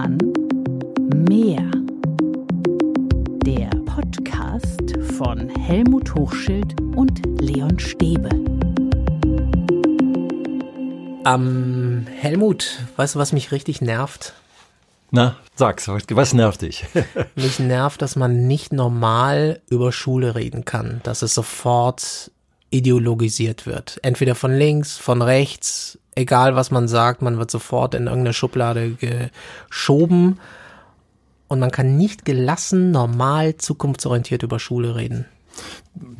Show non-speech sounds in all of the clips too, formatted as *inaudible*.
kann mehr. Der Podcast von Helmut Hochschild und Leon Stäbe. Ähm, Helmut, weißt du, was mich richtig nervt? Na, sag's, was nervt dich? *laughs* mich nervt, dass man nicht normal über Schule reden kann, dass es sofort ideologisiert wird. Entweder von links, von rechts, egal was man sagt, man wird sofort in irgendeine Schublade geschoben und man kann nicht gelassen, normal, zukunftsorientiert über Schule reden.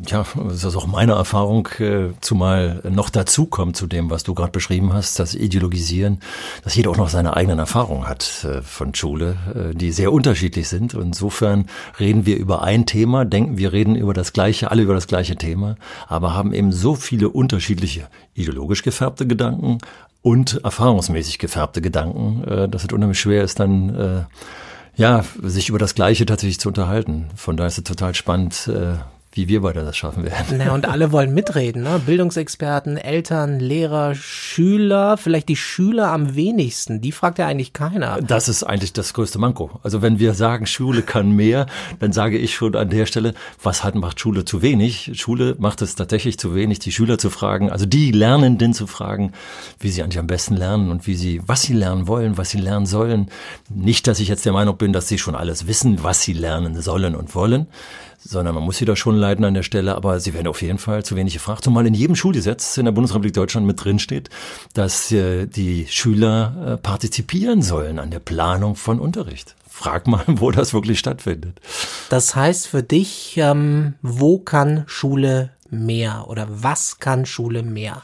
Ja, das ist auch meine Erfahrung, äh, zumal noch dazu kommt zu dem, was du gerade beschrieben hast, das Ideologisieren, dass jeder auch noch seine eigenen Erfahrungen hat äh, von Schule, äh, die sehr unterschiedlich sind. insofern reden wir über ein Thema, denken wir reden über das gleiche, alle über das gleiche Thema, aber haben eben so viele unterschiedliche ideologisch gefärbte Gedanken und erfahrungsmäßig gefärbte Gedanken, dass es unheimlich schwer ist, dann ja, sich über das Gleiche tatsächlich zu unterhalten. Von daher ist es total spannend, wie wir beide das schaffen werden. Na, und alle wollen mitreden, ne? Bildungsexperten, Eltern, Lehrer, Schüler, vielleicht die Schüler am wenigsten. Die fragt ja eigentlich keiner. Das ist eigentlich das größte Manko. Also wenn wir sagen, Schule kann mehr, dann sage ich schon an der Stelle, was hat macht Schule zu wenig? Schule macht es tatsächlich zu wenig, die Schüler zu fragen, also die Lernenden zu fragen, wie sie eigentlich am besten lernen und wie sie, was sie lernen wollen, was sie lernen sollen. Nicht, dass ich jetzt der Meinung bin, dass sie schon alles wissen, was sie lernen sollen und wollen sondern man muss sie da schon leiten an der Stelle, aber sie werden auf jeden Fall zu wenig gefragt. Zumal in jedem Schulgesetz in der Bundesrepublik Deutschland mit drin steht, dass äh, die Schüler äh, partizipieren sollen an der Planung von Unterricht. Frag mal, *laughs* wo das wirklich stattfindet. Das heißt für dich, ähm, wo kann Schule mehr oder was kann Schule mehr?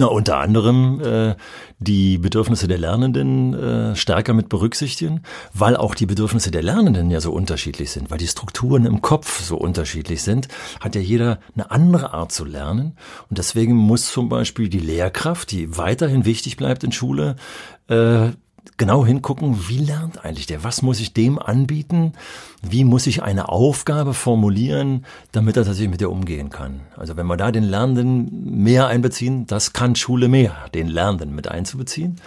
Na, unter anderem äh, die Bedürfnisse der Lernenden äh, stärker mit berücksichtigen, weil auch die Bedürfnisse der Lernenden ja so unterschiedlich sind, weil die Strukturen im Kopf so unterschiedlich sind, hat ja jeder eine andere Art zu lernen. Und deswegen muss zum Beispiel die Lehrkraft, die weiterhin wichtig bleibt in Schule, äh, genau hingucken, wie lernt eigentlich der? Was muss ich dem anbieten? Wie muss ich eine Aufgabe formulieren, damit er tatsächlich mit der umgehen kann? Also wenn wir da den Lernenden mehr einbeziehen, das kann Schule mehr, den Lernenden mit einzubeziehen.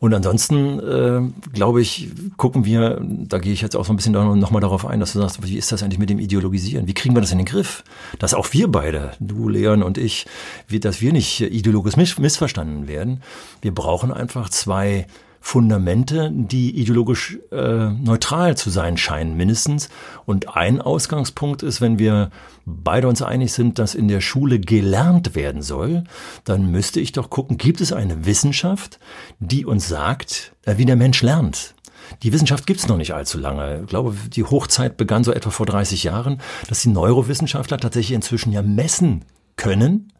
Und ansonsten, äh, glaube ich, gucken wir, da gehe ich jetzt auch so ein bisschen nochmal darauf ein, dass du sagst, wie ist das eigentlich mit dem Ideologisieren? Wie kriegen wir das in den Griff? Dass auch wir beide, du, Leon und ich, wie, dass wir nicht ideologisch missverstanden werden. Wir brauchen einfach zwei Fundamente, die ideologisch äh, neutral zu sein scheinen, mindestens. Und ein Ausgangspunkt ist, wenn wir beide uns einig sind, dass in der Schule gelernt werden soll, dann müsste ich doch gucken, gibt es eine Wissenschaft, die uns sagt, äh, wie der Mensch lernt? Die Wissenschaft gibt's noch nicht allzu lange. Ich glaube, die Hochzeit begann so etwa vor 30 Jahren, dass die Neurowissenschaftler tatsächlich inzwischen ja messen können,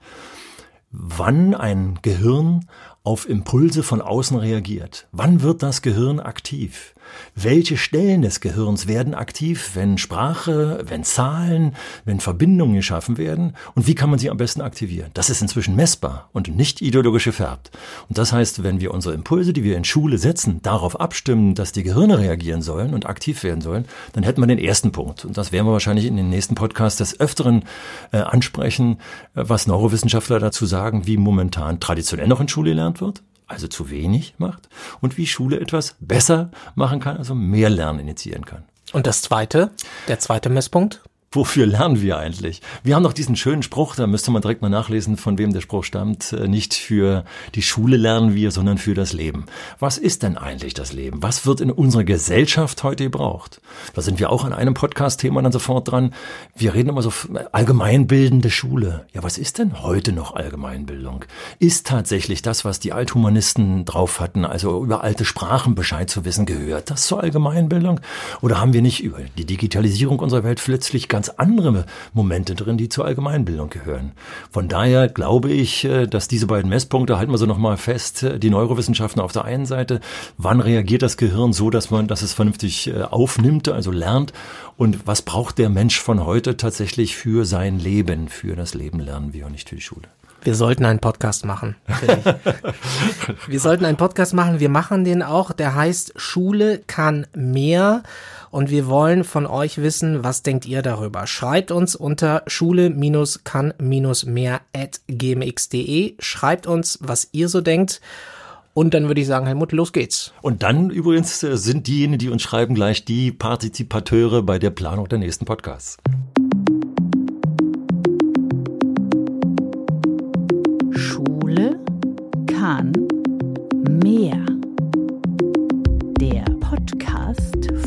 wann ein Gehirn auf Impulse von außen reagiert. Wann wird das Gehirn aktiv? Welche Stellen des Gehirns werden aktiv, wenn Sprache, wenn Zahlen, wenn Verbindungen geschaffen werden? Und wie kann man sie am besten aktivieren? Das ist inzwischen messbar und nicht ideologisch gefärbt. Und das heißt, wenn wir unsere Impulse, die wir in Schule setzen, darauf abstimmen, dass die Gehirne reagieren sollen und aktiv werden sollen, dann hätten wir den ersten Punkt. Und das werden wir wahrscheinlich in den nächsten Podcasts des Öfteren äh, ansprechen, äh, was Neurowissenschaftler dazu sagen, wie momentan traditionell noch in Schule gelernt wird also zu wenig macht und wie Schule etwas besser machen kann, also mehr Lernen initiieren kann. Und das zweite, der zweite Messpunkt? Wofür lernen wir eigentlich? Wir haben noch diesen schönen Spruch, da müsste man direkt mal nachlesen, von wem der Spruch stammt. Äh, nicht für die Schule lernen wir, sondern für das Leben. Was ist denn eigentlich das Leben? Was wird in unserer Gesellschaft heute gebraucht? Da sind wir auch an einem Podcast-Thema dann sofort dran. Wir reden immer so allgemeinbildende Schule. Ja, was ist denn heute noch Allgemeinbildung? Ist tatsächlich das, was die Althumanisten drauf hatten, also über alte Sprachen Bescheid zu wissen, gehört das zur Allgemeinbildung? Oder haben wir nicht über die Digitalisierung unserer Welt plötzlich ganz ganz andere Momente drin, die zur Allgemeinbildung gehören. Von daher glaube ich, äh, dass diese beiden Messpunkte, halten wir so nochmal fest, äh, die Neurowissenschaften auf der einen Seite, wann reagiert das Gehirn so, dass man, dass es vernünftig äh, aufnimmt, also lernt, und was braucht der Mensch von heute tatsächlich für sein Leben, für das Leben lernen wir und nicht für die Schule. Wir sollten einen Podcast machen. *laughs* wir sollten einen Podcast machen. Wir machen den auch. Der heißt Schule kann mehr. Und wir wollen von euch wissen, was denkt ihr darüber? Schreibt uns unter schule-kann-mehr at gmx.de. Schreibt uns, was ihr so denkt. Und dann würde ich sagen, Helmut, los geht's. Und dann übrigens äh, sind diejenigen, die uns schreiben, gleich die Partizipateure bei der Planung der nächsten Podcasts.